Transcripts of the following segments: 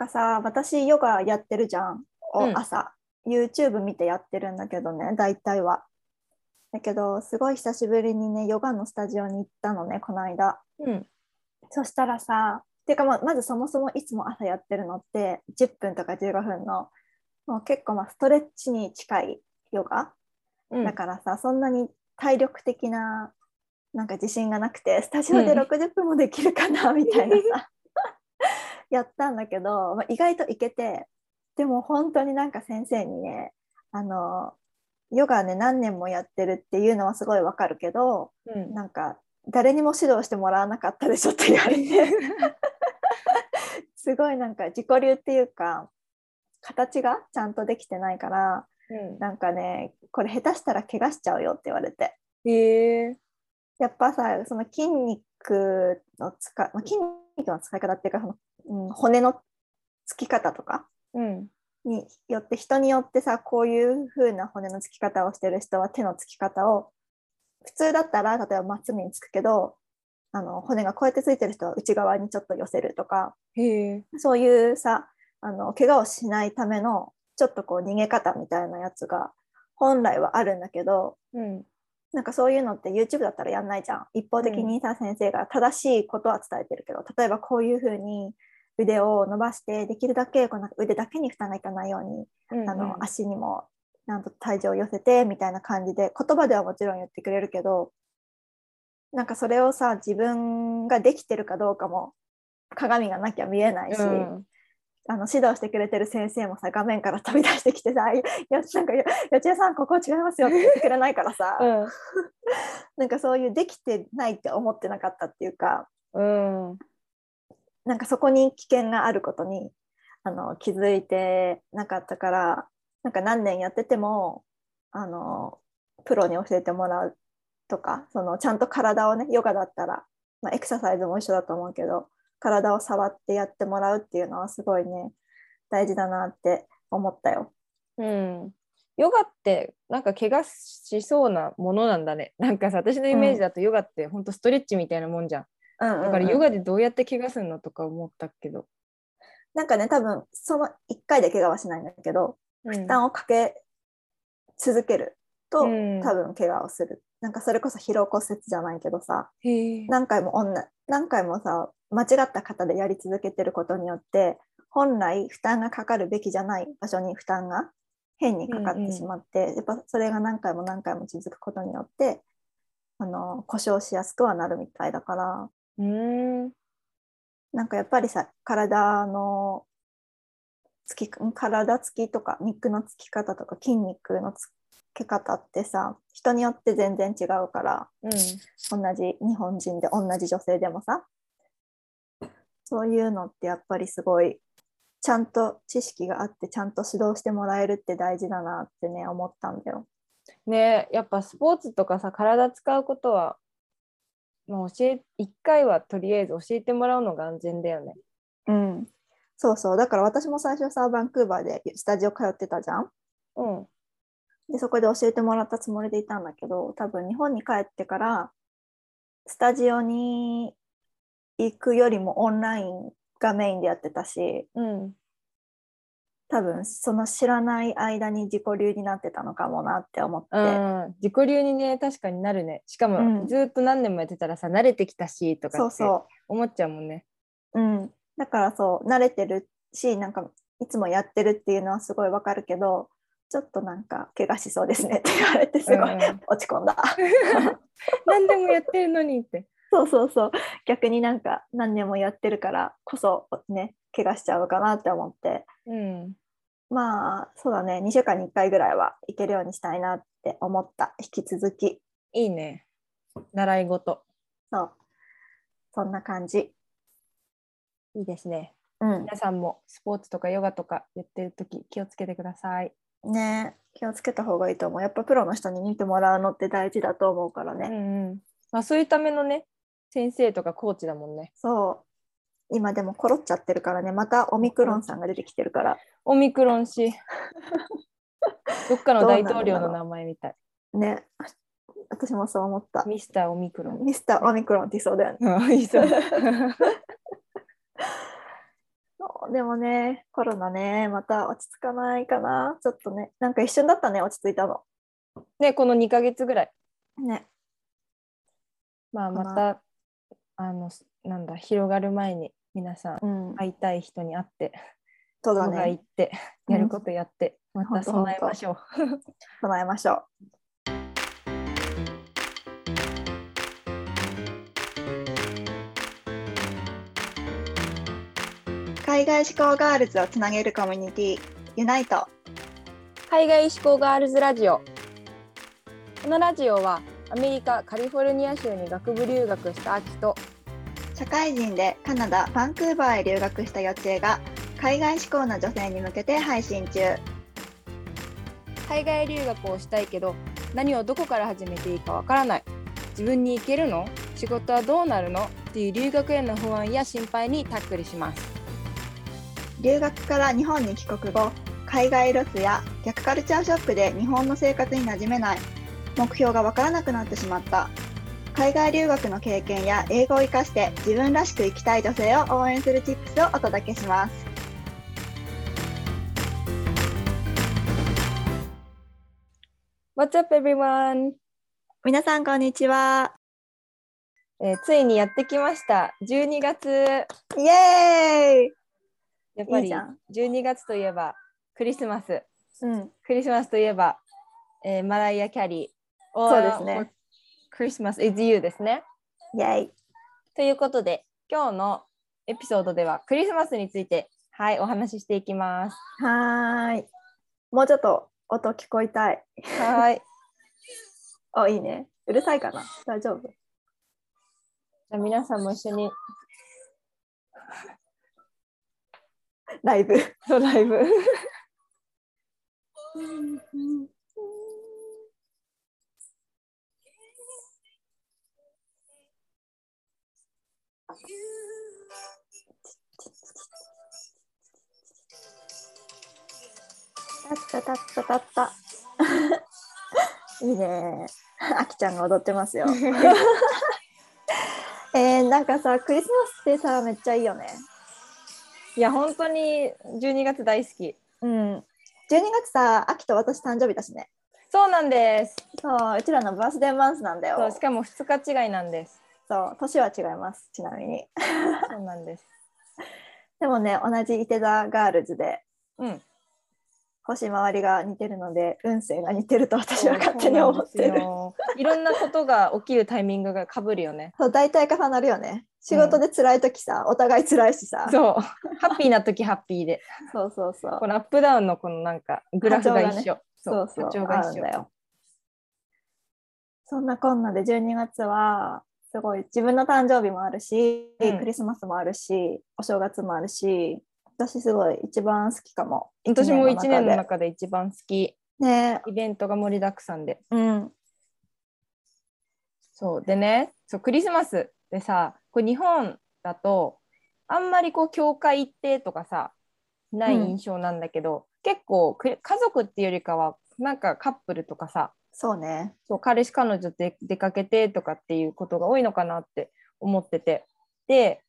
かさ私ヨガやってるじゃん、おうん。朝。YouTube 見てやってるんだけどね大体は。だけどすごい久しぶりにねヨガのスタジオに行ったのねこの間。うん。そしたらさてかまあまずそもそもいつも朝やってるのって10分とか15分の。もう結構まあストレッチに近いヨガ。うん。だからさ、そんなに体力的ななんか自信がなくてスタジオでうん。60分もできるかな、みたいなさやったんだけど、まあ、意外といけてでも本当になんか先生にねあのヨガね何年もやってるっていうのはすごいわかるけどうん。なんか誰にも指導してもらわなかったでしょって言われて。すごいなんか自己流っていうか形がちゃんとできてないからなんかねこれ下手したら怪我しちゃうよって言われて。へえ。やっぱさその筋肉の使いまあ筋肉の使い方っていうかその、うん、骨のつき方とかうん。によって人によってさこういう風な骨のつき方をしてる人は手のつき方を普通だったら例えばまっすぐにつくけどあの骨がこうやってついてる人は内側にちょっと寄せるとかそういうさあの怪我をしないためのちょっとこう逃げ方みたいなやつが本来はあるんだけどうん。なんかそういうのって YouTube だったらやんないじゃん。一方的にさ、先生が正しいことは伝えてるけど例えばこういうふうに腕を伸ばしてできるだけこうなんか腕だけに負担がいかないように、うんあの足にもなんと体重を寄せてみたいな感じで言葉ではもちろん言ってくれるけどなんかそれをさ自分ができてるかどうかも鏡がなきゃ見えないし、うん。あの指導してくれてる先生もさ画面から飛び出してきてさ「いやなんかよよちえさんここ違いますよ」って言ってくれないからさ、なんかそういうできてないって思ってなかったっていうかうんなんかそこに危険があることにあの気づいてなかったからなんか何年やっててもあのプロに教えてもらうとかそのちゃんと体をねヨガだったら、まあ、エクササイズも一緒だと思うけど体を触ってやってもらうっていうのはすごいね大事だなって思ったよ。うんヨガってなんか怪我しそうなものなんだね。なんかさ私のイメージだとヨガってほんとストレッチみたいなもんじゃん。うんうんうん。だからヨガでどうやって怪我するのとか思ったけど。なんかね多分その1回で怪我はしないんだけど負担をかけ続けると、うん。多分怪我をする。なんかそれこそ疲労骨折じゃないけどさ。何回も女何回もさ間違った方でやり続けてることによって本来負担がかかるべきじゃない場所に負担が変にかかってしまって、やっぱそれが何回も何回も続くことによってあの故障しやすくはなるみたいだからうん。なんかやっぱりさ体のつき体つきとか肉のつき方とか筋肉のつけ方ってさ人によって全然違うからうん。同じ日本人で同じ女性でもさそういうのってやっぱりすごいちゃんと知識があってちゃんと指導してもらえるって大事だなってね思ったんだよ。ねやっぱスポーツとかさ体使うことは、まあ、教え一回はとりあえず教えてもらうのが安全だよね。うん、そうそうだから私も最初さバンクーバーでスタジオ通ってたじゃん？うん。でそこで教えてもらったつもりでいたんだけど多分日本に帰ってからスタジオに行くよりもオンラインがメインでやってたしうん。多分その知らない間に自己流になってたのかもなって思って、うん、自己流にね確かになるね。しかうん。もずっと何年もやってたらさ慣れてきたしとかってそうそ思っちゃうもんね。う、うん、だからそう慣れてるしなんかいつもやってるっていうのはすごいわかるけどちょっとなんか怪我しそうですねって 言われてすごいうん。落ち込んだ。何でもやってるのにって。そうそうそう。逆になんか何年もやってるからこそね怪我しちゃうのかなって思って。うん。まあそうだね2週間に1回ぐらいは行けるようにしたいなって思った引き続きいいね。習い事。そうそんな感じいいですね。うん皆さんもスポーツとかヨガとかやってるとき気をつけてください。ね気をつけた方がいいと思うやっぱプロの人に見てもらうのって大事だと思うからね、うんうん。まあそういうためのね先生とかコーチだもんね。そう今でもコロっちゃってるからねまたオミクロンさんが出てきてるからオミクロン氏。どっかの大統領の名前みたい。ね私もそう思ったミスターオミクロン。ミスターオミクロンって言いそうだよねあいいそうでもね、コロナね、また落ち着かないかな。ちょっとね、なんか一瞬だったね、落ち着いたの。ね、この2ヶ月ぐらい。ね。まあ、また、あの、なんだ、広がる前に皆さんうん。会いたい人に会って、そうだご飯行ね。って、うんやることやって、また備えましょう。備えましょう。海外志向ガールズをつなげるコミュニティ、ユナイト。海外志向ガールズラジオこのラジオはアメリカカリフォルニア州に学部留学したアキと社会人でカナダ・バンクーバーへ留学した予定が海外志向の女性に向けて配信中。海外留学をしたいけど何をどこから始めていいかわからない。自分に行けるの？仕事はどうなるの？っていう留学への不安や心配にタックルします。留学から日本に帰国後海外ロスや逆カルチャーショックで日本の生活に馴染めない。目標がわからなくなってしまった海外留学の経験や英語を生かして自分らしく生きたい女性を応援するチップスをお届けします。What's up everyone? 皆さんこんにちは。えーついにやってきました。12月。イエーイ。やっぱりいいじゃん。12月といえばクリスマス。うん。クリスマスといえば、えーマライア・キャリー。そうですねクリスマス is you ですね。イエーイということで今日のエピソードではクリスマスについてはいお話ししていきます。はーい。もうちょっと音聞こえたい。はい。あいいね。うるさいかな？大丈夫？じゃあ皆さんも一緒に。ライブ。ライブ たったたったたった。いいね。あきちゃんが踊ってますよ。えー、なんかさ、クリスマスってさ、めっちゃいいよね。いや本当に12月大好きうん。12月さ、あきと私誕生日だしね。そうなんですそう、うちらのバースデーマンスなんだよ。そうしかも2日違いなんですそう、年は違います、ちなみに。そうなんですでもね、同じ伊手座ガールズで、うん星回りが似てるので、運勢が似てると私は勝手に思ってる。いろんなことが起きるタイミングがかぶるよね そう、大体重なるよね。仕事で辛い時さ、お互い辛いしさ。そうハッピーな時ハッピーでそうそうそうこ。のアップダウンのこのなんかグラフが一緒、そうそう、波長が一緒合うんだよ。そんなこんなで12月はすごい自分の誕生日もあるし、うんクリスマスもあるし、お正月もあるし、私すごい一番好きかも。私も1年ので。中で一番好きねイベントが盛りだくさんでうん。そうでねそうクリスマスでさこれ日本だとあんまりこう教会行ってとかさない印象なんだけど、結構く家族っていうよりかはなんかカップルとかさそうね。そう彼氏彼女で出かけてとかっていうことが多いのかなって思っててで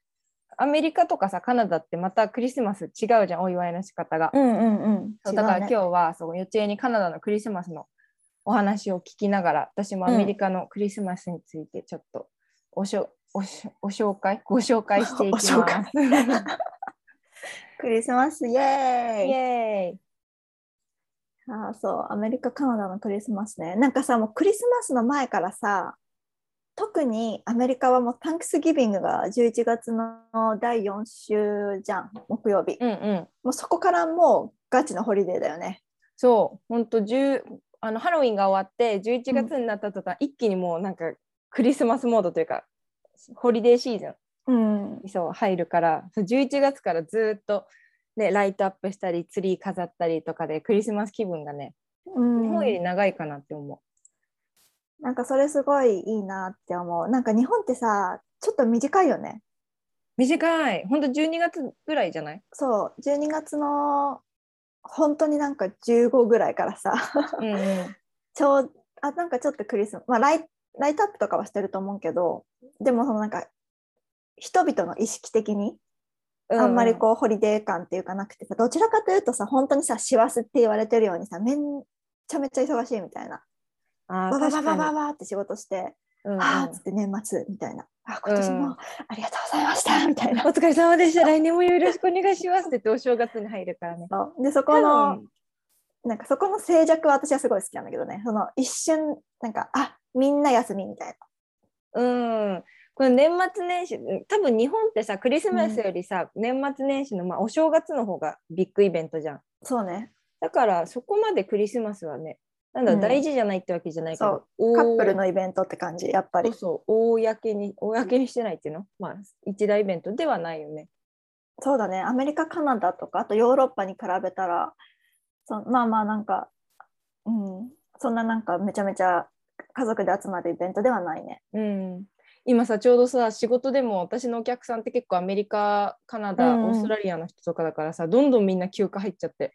アメリカとかさカナダってまたクリスマス違うじゃんお祝いの仕方が。うんうんうん。そうだから今日。日はそう予定にカナダのクリスマスのお話を聞きながら私もアメリカのクリスマスについてちょっとおしょ、おしお紹介？ご紹介していきます。クリスマスイエーイイエーイああそうアメリカカナダのクリスマスね。なんかさもうクリスマスの前からさ特にアメリカはもう Thanksgiving が11月の第4週じゃん木曜日、うんうん。もうそこからもうガチのホリデーだよね。そう本当10あのハロウィンが終わって11月になった途端、一気にもうなんかクリスマスモードというかホリデーシーズン。うん。にそう入るからそう11月からずっと、ね、ライトアップしたりツリー飾ったりとかでクリスマス気分がねうん。日本より長いかなって思なんかそれすごいいいなって思う。なんか日本ってさちょっと短いよね。う短い。本当12月ぐらいじゃない？そう。12月の本当になんか15ぐらいからさ。うんうん。ちょうあなんかちょっとクリスマス、まあ、ライライトアップとかはしてると思うけどでもそのなんか人々の意識的にあんまりこうホリデー感っていうかなくてさどちらかというとさ本当にさ師走って言われてるようにさめんちゃめちゃ忙しいみたいな。あバババババババって仕事して、うんうん。あーっつって年末みたいな。あ今年もありがとうございましたみたいな。お疲れ様でした。来年もよろしくお願いしますって言ってお正月に入るからね。でそこのなんかそこの静寂は私はすごい好きなんだけどね。その一瞬なんかあみんな休みみたいうん。この年末年始、多分日本ってさ、クリスマスよりさ、年末年始の、まあ、お正月の方がビッグイベントじゃん。なそうね。だからそこまでクリスマスはね、なんだ、うん。大事じゃないってわけじゃないけど、おカップルのイベントって感じやっぱり。そうそう、公に、公にしてないっていうの？まあ、一大イベントではないよね。そうだね。アメリカカナダとかあとヨーロッパに比べたらそまあまあなんかうん。そんななんかめちゃめちゃ家族で集まるイベントではないね。うん。今さ、ちょうどさ、仕事でも私のお客さんって結構アメリカ、カナダ、うんうんオーストラリアの人とかだからさ、どんどんみんな休暇入っちゃって。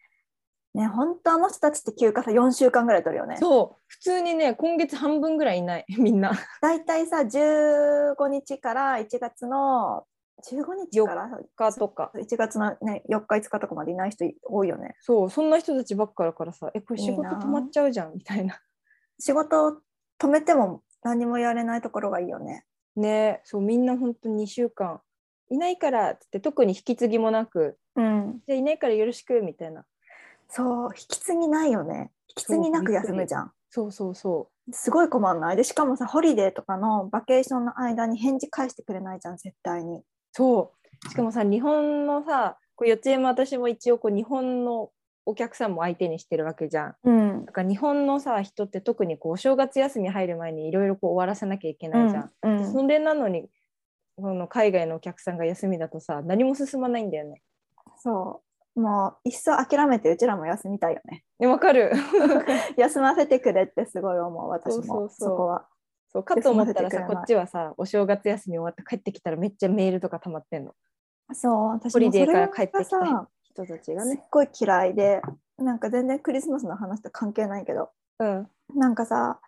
ね本当あの人たちって休暇さ4週間ぐらい取るよねそう、普通にね、今月半分ぐらいいない、みんな。だいたいさ15日から1月の15日からかとか。1月の、ね、4日5日とかまでいない人多いよねそう、そんな人たちばっかだからさ、え、これ仕事止まっちゃうじゃんみたいな。仕事を止めても何もやれないところがいいよねねそう、みんな本当に2週間いないからっつって、特に引き継ぎもなく、うんじゃあいないからよろしくみたいな。そう引き継ぎないよね引き継ぎなく休むじゃんそうそうそすごい困んない？でしかもさホリデーとかのバケーションの間に返事返してくれないじゃん絶対にう。そう。しかもさ、日本のさ、こう四つも私も一応こう日本のお客さんも相手にしてるわけじゃん。うん。だから日本のさ人って特にこうお正月休み入る前にいろいろこう終わらせなきゃいけないじゃん。うんうん。それなのにこの海外のお客さんが休みだとさ何も進まないんだよね。そう。もういっそ諦めてうちらも休みたいよね。ねわかる。休ませてくれってすごい思う私も。そこは。そうかと思ったらさこっちはさお正月休み終わって帰ってきたらめっちゃメールとか溜まってんの。そう私もそれが帰ってきたさ人たちがすっね。ごい嫌いでなんか全然クリスマスの話と関係ないけどうん。なんかさ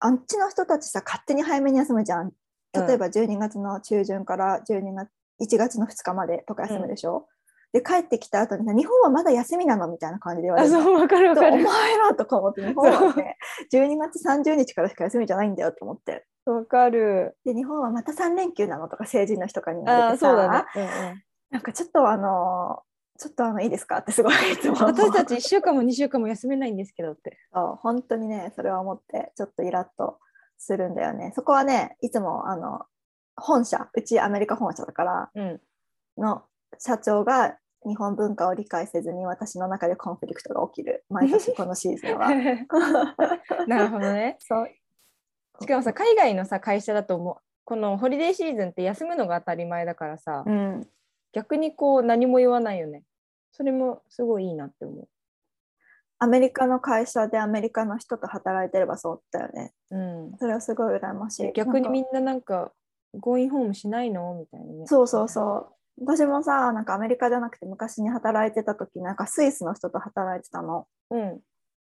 あっちの人たちさ勝手に早めに休むじゃん。例えば12月の中旬から12月1月の2日までとか休むでしょ、で帰ってきた後にさ日本はまだ休みなのみたいな感じで言われるのあそうわかるわとおかる前らとか思って日本はね12月30日からしか休みじゃないんだよと思って。わかる。で日本はまた3連休なのとか成人の日とかに言わあれてさ。ね。うんうん。なんかちょっとあのちょっとあのいいですか？ってすごいいつも私たち1週間も2週間も休めないんですけどって。そう本当にねそれは思ってちょっとイラッとするんだよね。そこはねいつもあの本社うちアメリカ本社だからうん。の社長が日本文化を理解せずに私の中でコンフリクトが起きる。毎年このシーズンは。なるほどね。そう。しかもさ海外のさ会社だともう。このホリデーシーズンって休むのが当たり前だからさ、うん逆にこう何も言わないよね。それもすごいいいなって思アメリカの会社でアメリカの人と働いてればそうだよねう。うん、それはすごい羨ましい逆にみなんななんかゴーインホームしないの？みたいなね。そうそうそう私もさなんかアメリカじゃなくて昔に働いてた時なんかスイスの人と働いてたのうん。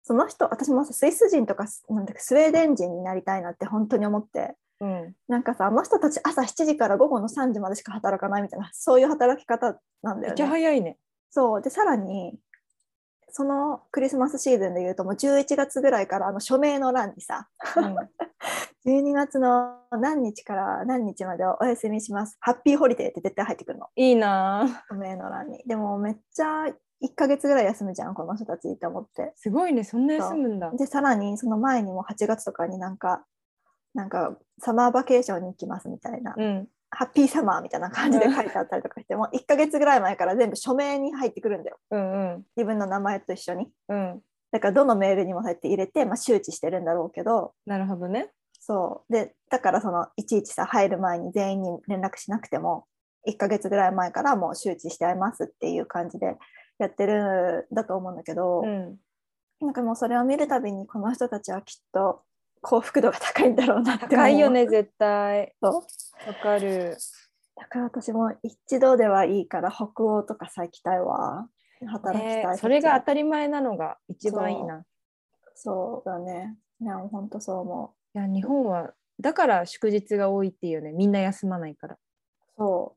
その人私もさスイス人とかスなんスウェーデン人になりたいなって本当に思ってうん。なんかさあの人たち朝7時から午後の3時までしか働かないみたいなそういう働き方なんだめっちゃよね。早いね。そうでさらにそのクリスマスシーズンでいうともう11月ぐらいからあの署名の欄にさ 12月の何日から何日までお休みしますハッピーホリデーって絶対入ってくるのいいなぁ。署名の欄にでもめっちゃ1ヶ月ぐらい休むじゃんこの人たちって思ってすごいね。そんな休むんだ。でさらにその前にも8月とかになんかなんかサマーバケーションに行きますみたいな、うん。ハッピーサマーみたいな感じで書いてあったりとかして、もう1ヶ月ぐらい前から全部署名に入ってくるんだようんうん。自分の名前と一緒にうん。だからどのメールにもそうやって入れて、まあ、周知してるんだろうけどなるほどね。そうでだからそのいちいちさ入る前に全員に連絡しなくても1ヶ月ぐらい前からもう周知してありますっていう感じでやってるんだと思うんだけど、うん。なんかもうそれを見るたびにこの人たちはきっと幸福度が高いんだろうなって思う高いよね、絶対。そうわかる。だから私も一度ではいいから北欧とかさ行きたいわ働きたい、ねそれが当たり前なのが一番いいな。そうだねね本当そう思ういや、日本は、だから祝日が多いっていうね、みんな休まないから。そ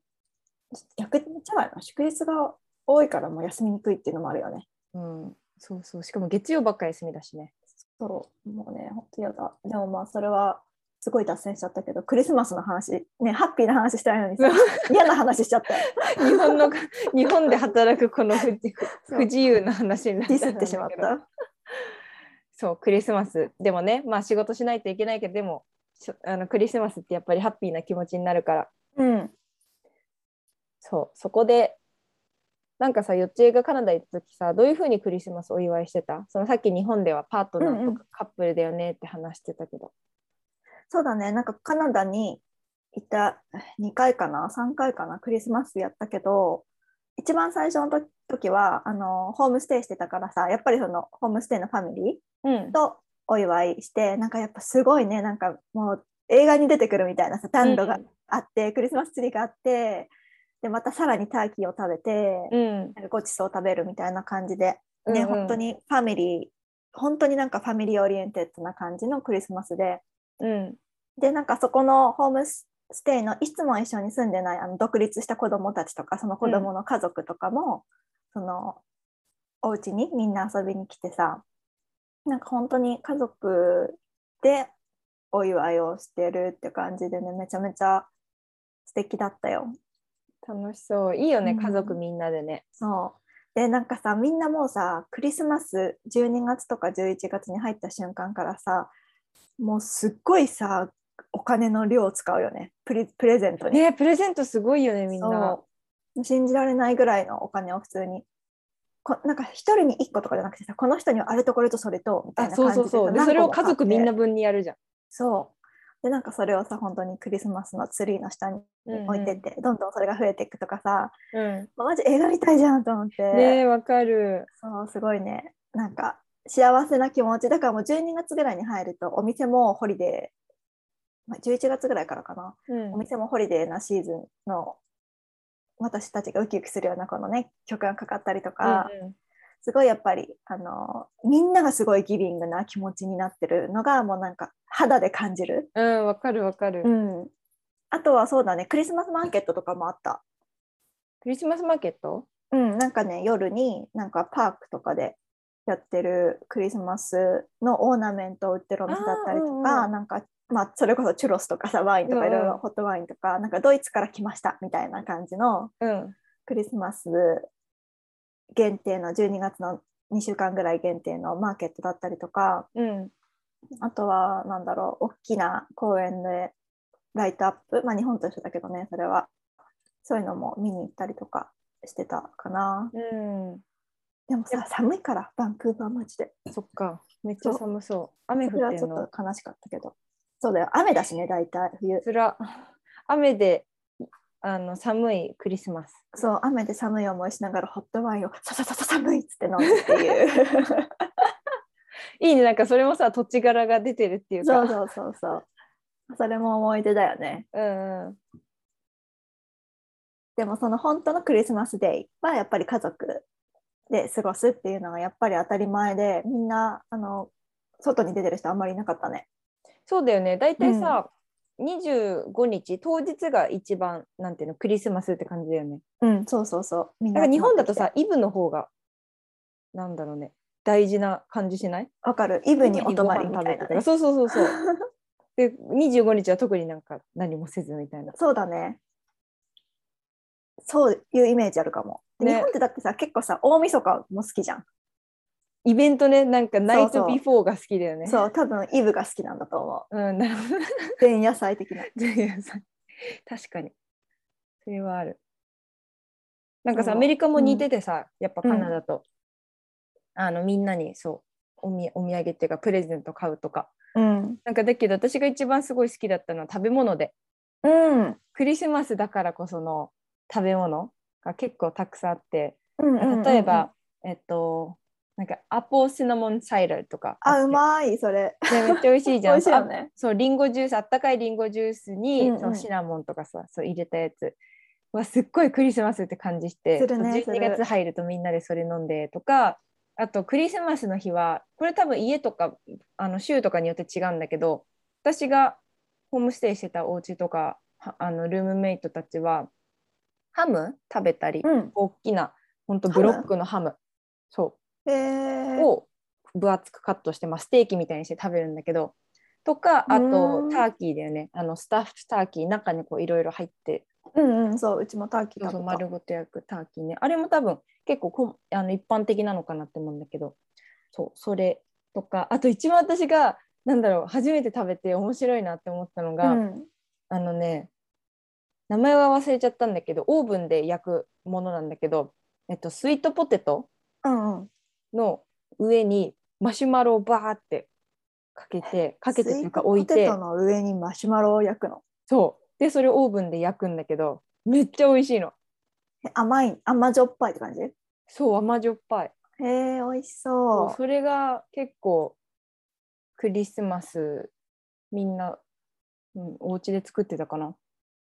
逆にじゃないの祝日が多いからもう休みにくいっていうのもあるよね。うん、そうそう。しかも月曜ばっかり休みだしね。そう、もうね、本当嫌だ。でもまあ、それはすごい脱線しちゃったけど、クリスマスの話、ね、ハッピーな話したいのにさ、嫌な話しちゃったよ。日本の日本で働くこの不自 由な話になっディスってしまった。そうクリスマスでもねまあ仕事しないといけないけどでもあのクリスマスってやっぱりハッピーな気持ちになるからうん。そうそこでなんかさよっちえがカナダ行った時さどういうふうにクリスマスお祝いしてた？そのさっき日本ではパートナーとうんうん。かカップルだよねって話してたけど、そうだね、なんかカナダにいた2回かな、3回かな、クリスマスやったけど、一番最初の時時はあのホームステイしてたからさ、やっぱりそのホームステイのファミリうん。ーとお祝いして、なんかやっぱすごいね、なんかもう映画に出てくるみたいなさ、暖炉があって、クリスマスツリーがあって、で、またさらにターキーを食べて、うん。ごちそう食べるみたいな感じで、ね、うんうん。本当にファミリー、本当になんか family oriented な感じのクリスマスで、うん。で、なんかそこのホームステイのいつも一緒に住んでないあの独立した子供たちとか、その子供の家族とかも、そのお家にみんな遊びに来てさ、なんか本当に家族でお祝いをしてるって感じでね、めちゃめちゃ素敵だったよ。楽しそういいよね、うん家族みんなでねそう。で、なんかさ、みんなもうさ、クリスマス12月とか11月に入った瞬間からさ、もうすっごいさ、お金の量を使うよね、プレプレゼントに。ねプレゼントすごいよねみんなそう信じられないぐらいのお金を普通に。こなんか一人に1個とかじゃなくてさ、この人にはあれとこれとそれとみたいあな感じでそうそうそうでさそれを家族みん。な分にやるじゃん、そう。で、なんかそれをさ、本当にクリスマスのツリーの下にうん置いてって、どんどんそれが増えていくとかさ、うんマジ映画みたいじゃんと思って。ねえわかるそう、すごいね。なんか幸せな気持ち。だからもう12月ぐらいに入ると、お店もホリデー、まあ、11月ぐらいからかな。うんお店もホリデーなシーズンの私たちがウキウキするようなこのね、曲がかかったりとか、うんうんすごいやっぱり、あの、みんながすごい giving な気持ちになってるのが、もうなんか肌で感じる。うん、わかるわかる。うん。あとはそうだね、クリスマスマーケットとかもあった。クリスマスマーケット？うん、なんかね、夜になんかパークとかでやってるクリスマスのオーナメントを売ってるお店だったりとか、うんうんなんか、まあ、それこそチュロスとかさ、ワインとかいろいうんうんろホットワインとか、なんかドイツから来ましたみたいな感じのうん。クリスマス限定の12月の2週間ぐらい限定のマーケットだったりとか、うん。あとは、なんだろう、大きな公園でライトアップ、まあ日本と一緒だけどね、それは。そういうのも見に行ったりとかしてたかな。うん。でもさ、寒いから、バンクーバーマジで。そっか。めっちゃ寒そう。雨降ってんのっと悲しかったけど。そうだよ、雨だしね、大体冬。つら。雨であの寒いクリスマス。そう、雨で寒い思いしながらホットワインをささささ寒いっつって飲むっていう。いいね、なんかそれもさ、土地柄が出てるっていうか。そうそうそうそう。それも思い出だよね。うんうん。でもその本当のクリスマスデイはやっぱり家族で過ごすっていうのがやっぱり当たり前でみんなあの外に出てる人あんまりいなかったね。そうだよね。大体さ、25日、当日が一番、なんていうの、クリスマスって感じだよね。うん、そうそうそう。みんなんか日本だとさ、イブの方が、なんだろうね、大事な感じしない？わかる。イブにお泊まりみたいな、ね。そうそうそうそう。で、25日は特になんか何もせずみたいな。そうだね。そういうイメージあるかも。でね日本ってだってさ、結構さ、大晦日も好きじゃん。イベントね、なんか night before が好きだよね。そう、多分イブが好きなんだと思う。うん、なるほど。前夜祭的な。確かに。それはある。なんかさ、アメリカも似ててさ、やっぱカナダと、あのみんなにそうおみお土産っていうかプレゼント買うとか。うん。なんかだけど私が一番すごい好きだったのは食べ物で、うん。クリスマスだからこその食べ物が結構たくさんあって、うんうんうんうん例えば、えっと、なんかアポーシナモンサイダーとかあ、うまい、それ。ね、めっちゃ美味しいじゃん。美味しいよねあそう、リンゴジュース、あったかいリンゴジュースに、うんうんそのシナモンとかさ、そう入れたやつ。はすっごいクリスマスって感じして、ねそう12する月入るとみんなでそれ飲んでとか、あとクリスマスの日は、これ多分家とかあの州とかによって違うんだけど、私がホームステイしてたお家とか、はあのルームメイトたちは、ハム食べたり、うん。大きなほんとブロックのハムそへうえ。を分厚くカットして、まあ、ステーキみたいにして食べるんだけどとかあうとんターキーだよねあのスタッフターキー中にこういろいろ入ってうんうん、そう、うちもターキーそうそう食べた。丸ごと焼くターキーねあれも多分結構こんあの一般的なのかなって思うんだけどそうそれとかあと一番私がなんだろう初めて食べて面白いなって思ったのが、うん。あのね名前は忘れちゃったんだけどオーブンで焼くものなんだけど、えっと、スイートポテトうんうん。の上にマシュマロをバーってかけてかけてというかスイート置いて。ポテトの上にマシュマロを焼くの？そう。でそれをオーブンで焼くんだけどめっちゃ美味しいの。え甘い、甘じょっぱいって感じ？へそう甘じょっぱい。え、美味しそそうそれが結構クリスマスみんな、うん、お家で作ってたかな。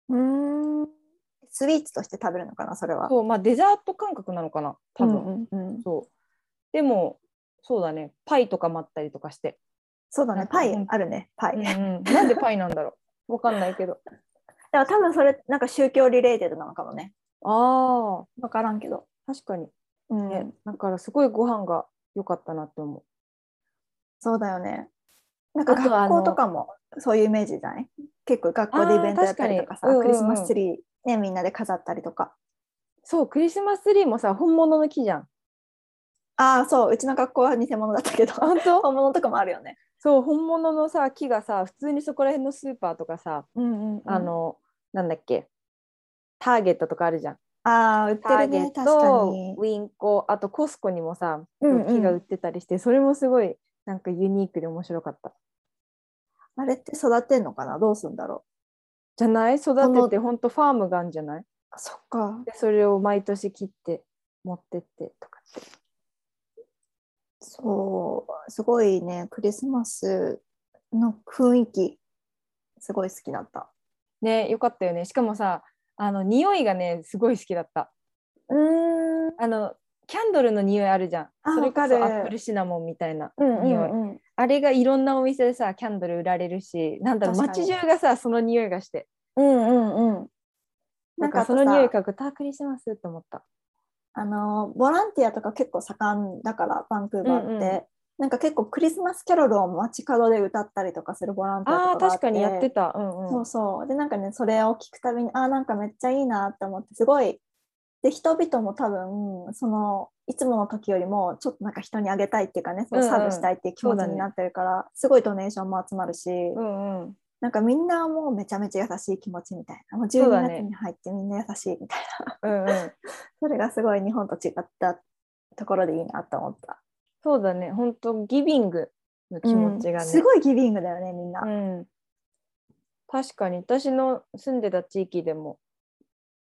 う。ん。スイーツとして食べるのかな、それは？そうまあデザート感覚なのかな多分、うんうんうん、そうでもそうだねパイとかもあったりとかしてそうだね、パイあるね、パイ。うんうん、なんでパイなんだろう わかんないけど。でも多分それ、なんか宗教 related なのかもね。ああ、わからんけど。確かに。うん、ね、だからすごいご飯が良かったなって思う。そうだよね。なんか学校とかもそういうイメージじゃない？結構学校でイベントやったりとかさ、うんうんうんクリスマスツリー、ね、みんなで飾ったりとか。そう、クリスマスツリーもさ、本物の木じゃん。ああ、そう、うちの学校は偽物だったけど、本当？本物とかもあるよね。そう、本物のさ、木がさ、普通にそこら辺のスーパーとかさ、うんうんうんあの、なんだっけ、ターゲットとかあるじゃん。ああ、売ってるね、確かトに、。ウィンコ、あとコスコにもさ、うんうん木が売ってたりして、それもすごいなんかユニークで面白かった。あれって育てんのかな？どうすんだろじゃない？育のてて、ほんとファームがあるんじゃない？そっか。でそれを毎年切って持ってってとかって。そう、すごいね、クリスマスの雰囲気、すごい好きだった。ねよかったよねしかもさあの匂いがねすごい好きだったうーん。あのキャンドルの匂いあるじゃんあそれこそアップルシナモンみたいなうん匂い、うんうん。あれがいろんなお店でさキャンドル売られるしなんだろう街中がさその匂いがしてうんうんうん。なんかその匂い嗅ぐとあクリスマスって思ったあのボランティアとか結構盛んだからバンクーバーって、うんうん。なんか結構クリスマスキャロルを街角で歌ったりとかするボランティアとかがあ確かにやってた。うんうん。そうそう。でなんかねそれを聞くたびにあーなんかめっちゃいいなって思ってすごい。で人々も多分そのいつもの時よりもちょっとなんか人にあげたいっていうかねそううんうんサーブしたいっていう気持ちになってるから、すごいドネーションも集まるし、うんうんなんかみんなもうめちゃめちゃ優しい気持ちみたいな。もう12そうだね。月に入ってみんな優しいみたいな。うんうん。それがすごい日本と違ったところでいいなと思った。そうだね。本当ギビングの気持ちがね、うん。すごいギビングだよねみんな。うん、確かに。私の住んでた地域でも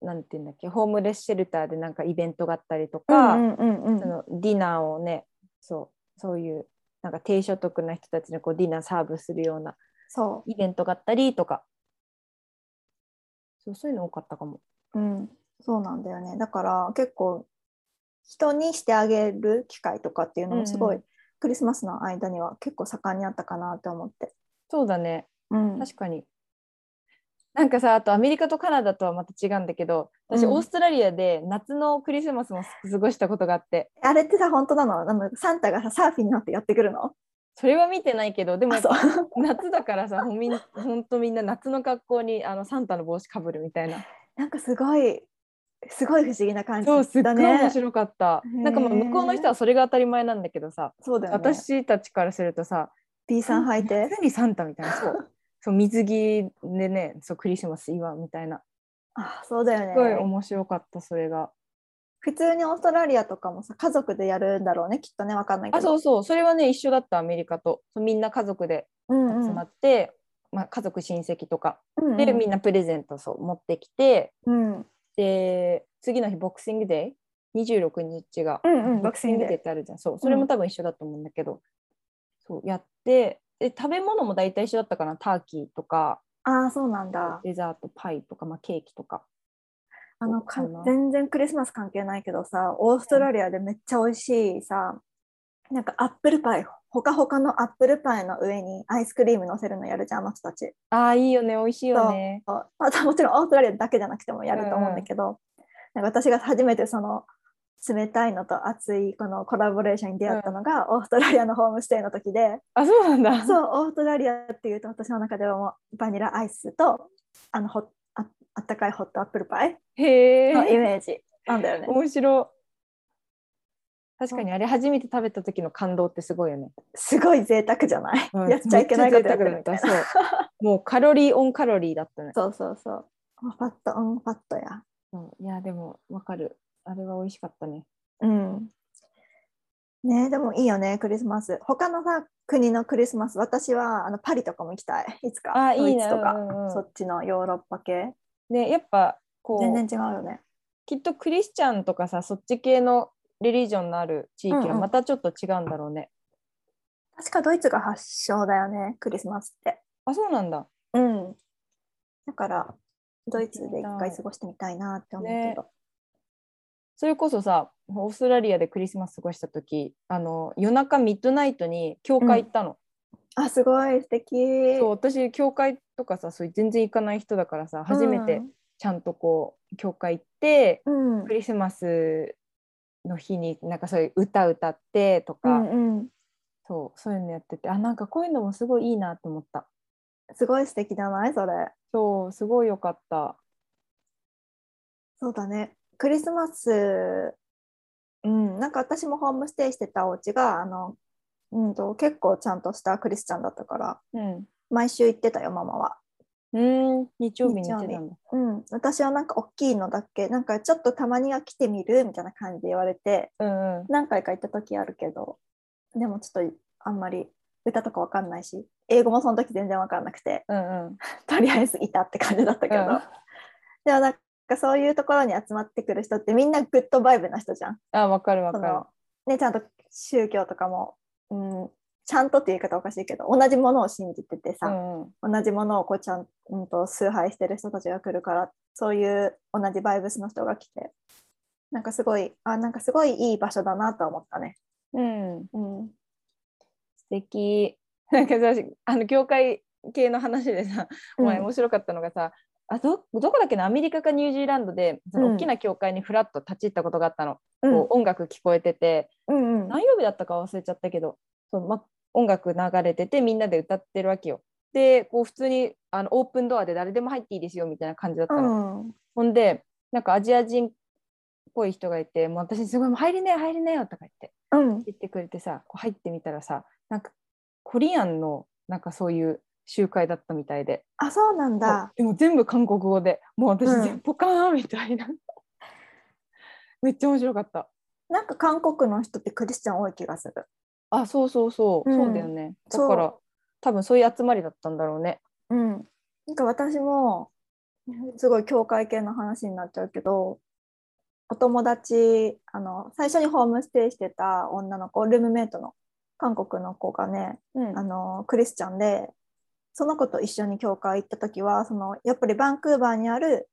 なんていうんだっけホームレスシェルターでなんかイベントがあったりとか、うんうんうんそのディナーをねそうそういうなんか低所得な人たちにこうディナーサーブするようなそイベントがあったりとか。そうそういうの多かったかも。う、うん、そうなんだよね。だから結構人にしてあげる機会とかっていうのもすごい、うんクリスマスの間には結構盛んにあったかなって思って。そうだね。うん、確かに。なんかさあとアメリカとカナダとはまた違うんだけど私、うん。オーストラリアで夏のクリスマスも過ごしたことがあって。あれってさ本当なの？あのサンタがさサーフィンになってやってくるの？それは見てないけどでも 夏だからさほんみんほんとみんな夏の格好にあのサンタの帽子かぶるみたいななんかすごいすごい不思議な感じそうすっごいだね。面白かった、なんかまあ向こうの人はそれが当たり前なんだけどさ、そうだよね。私たちからするとさ B さん履いて？サンタみたいなそう そう水着でねそうクリスマス祝うみたいなあそうだよすごいね。面白かったそれが普通にオーストラリアとかもさ家族でやるんだろうねきっとねわかんないけど。あそうそう。それはね一緒だったアメリカと。そうみんな家族でうんうん。集まって、まあ、家族親戚とか。うんうん。で、みんなプレゼントそう持ってきて。うん。で次の日ボクシングデー26日が、うんうんボクシングデーってあるじゃん。そうそれも多分一緒だと思うんだけど、そうやって。で食べ物も大体一緒だったかな。ターキーとか。ああそうなんだ。デザートパイとか、まあ、ケーキとかあのか全然クリスマス関係ないけどさオーストラリアでめっちゃ美味しいさなんかアップルパイほかほかのアップルパイの上にアイスクリーム乗せるのやるじゃんあの人たち。ああいいよね美味しいよね。そう。またもちろんオーストラリアだけじゃなくてもやると思うんだけど、なんか私が初めてその冷たいのと熱いこのコラボレーションに出会ったのが、オーストラリアのホームステイの時で。あそうなんだ。そうオーストラリアっていうと私の中ではもうバニラアイスとあのホああったかいホットアップルパイへのイえメージなんだよね。面白い確かにあれ初めて食べた時の感動ってすごいよね、すごい贅沢じゃない、うんやっちゃいけないことやみたいな。もうカロリーオンカロリーだったねそうそうそう。ファットオンファットや。そういやでもわかるあれは美味しかったねうん。ねでもいいよね、クリスマス。他のさ、国のクリスマス、私はあのパリとかも行きたい。いつか。ドあいいねイツとか、うんうんうんそっちのヨーロッパ系。でやっぱこう全然違うよね。きっとクリスチャンとかさそっち系のリリジョンのある地域うんうんはまたちょっと違うんだろうね、確かドイツが発祥だよね、クリスマスって。あそうなんだうん。だから、ドイツで一回過ごしてみたいなって思うけど。それこそさオーストラリアでクリスマス過ごした時あの夜中ミッドナイトに教会行ったの、あ、すごい素敵。そう私教会とかさそういう全然行かない人だからさ初めてちゃんとこう教会行って、うん。うんクリスマスの日になんかそういう歌歌ってとうか、んうん。そうそういうのやっててあなんかこういうのもすごいいいなと思ったすごい素敵じゃない？それ。そうすごいよかったそうだね。クリスマス、うん、なんか私もホームステイしてたお家が、あの、うんと、結構ちゃんとしたクリスチャンだったから、うん毎週行ってたよ、ママは。うーん日曜日に行ってたんだうん、私はなんか大きいのだっけ、なんかちょっとたまには来てみるみたいな感じで言われて、うんうん。何回か行った時あるけど、でもちょっとあんまり歌とかわかんないし、英語もその時全然わかんなくて、うんうん。とりあえずいたって感じだったけど、うん。でもなんかそういうところに集まってくる人ってみんなグッドバイブな人じゃん。あわかるわかる。ね、ちゃんと宗教とかも、うん、ちゃんとっていう言い方おかしいけど同じものを信じててさ、うんうん。同じものをこうちゃん、うん、と崇拝してる人たちが来るからそういう同じバイブスの人が来てなんかすごいあなんかすごいいい場所だなと思ったね。うん。うん、素敵。なんかさあの教会系の話でさ、前面白かったのがさあどどこだっけなアメリカかニュージーランドでそのうん。大きな教会にフラッと立ち入ったことがあったの、うん。こう音楽聞こえてて。うんうん。何曜日だったか忘れちゃったけどそう、ま、音楽流れててみんなで歌ってるわけよ。でこう普通にあのオープンドアで誰でも入っていいですよみたいな感じだったの。うんほんでなんかアジア人っぽい人がいてもう私すごいもう入りなよ入りなよとか言ってうん言ってくれてさこう入ってみたらさなんかコリアンのなんかそういう集会だったみたいであそうなんだ。でも全部韓国語でもう私うん全ポカーンみたいな、めっちゃ面白かったなんか韓国の人ってクリスチャン多い気がする。あそうそうそう、うん。そうだよね。だから多分そういう集まりだったんだろうね。うん、なんか私もすごい教会系の話になっちゃうけどお友達あの最初にホームステイしてた女の子ルームメイトの韓国の子がねうん。あのクリスチャンでその子と一緒に教会行った時はそのやっぱりバンクーバーにある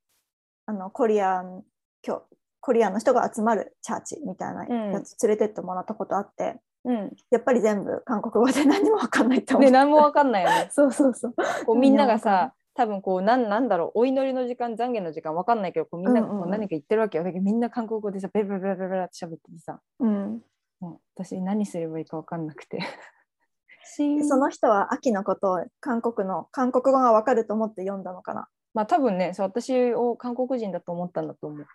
あのコリアン教コリアンの人が集まるチャーチみたいなやつ連れてってもらったことあって、うん。やっぱり全部韓国語で何も分かんないって思う。ね何もわかんないよね。そうそうそう。こうみんながさ多分こうなんなんだろうお祈りの時間懺悔の時間わかんないけどこうみんながこう何か言ってるわけよ、だけどみんな韓国語でさベラベラベラベラベラって喋っててさ。うん、もう私何すればいいかわかんなくて。でその人は秋のことを韓国の韓国語が分かると思って読んだのかな？まあ多分ねそう私を韓国人だと思ったんだと思う。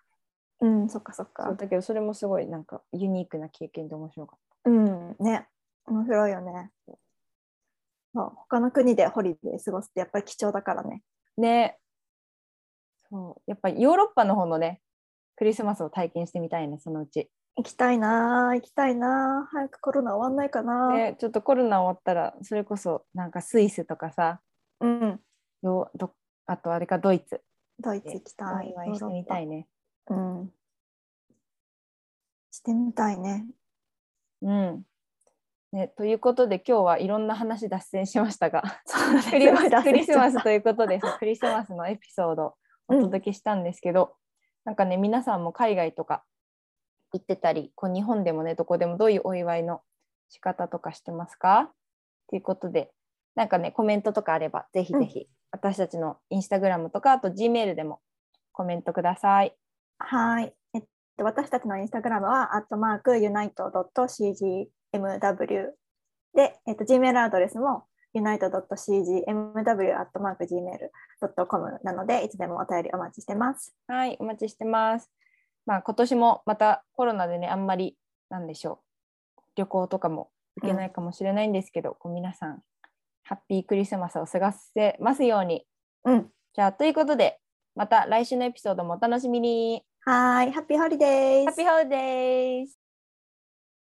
うん、そっかそっか。だけどそれもすごいなんかユニークな経験で面白かっうん、ね。面白いよね。そう他の国でホリデー過ごすってやっぱり貴重だからね。たねそうやっぱりヨーロッパの方のねクリスマスを体験してみたいねそのうち、行きたいなー行きたいなー早くコロナ終わんないかなー、ね、ちょっとコロナ終わったらそれこそなんかスイスとかさうん、よどあとあれかドイツドイツで行きたい。お祝いしてみたいね。うん。してみたいね。うん。ね、ということで今日はいろんな話脱線しましたが。クリスクリスマスということでクリスマスのエピソードをお届けしたんですけど、なんかね皆さんも海外とか行ってたりこう日本でもねどこでもどういうお祝いの仕方とかしてますか？ということでなんかねコメントとかあればぜひぜひ、私たちのインスタグラムとかあと G メールでもコメントください。はい。で私たちのインスタグラムは、アットマーク、unite.cgmw で、えっと、Gmail アドレスも、unite.cgmw.gmail.com なので、いつでもお便りお待ちしてます。はい、お待ちしてます。まあ今年もまたコロナでね、あんまりなんでしょう。旅行とかも行けないかもしれないんですけど、こう皆さん、 Happy Christmas を過ごせますように。うん。じゃあ、ということで、また来週のエピソードもお楽しみに。はーい、 Happy holiday Happy holidays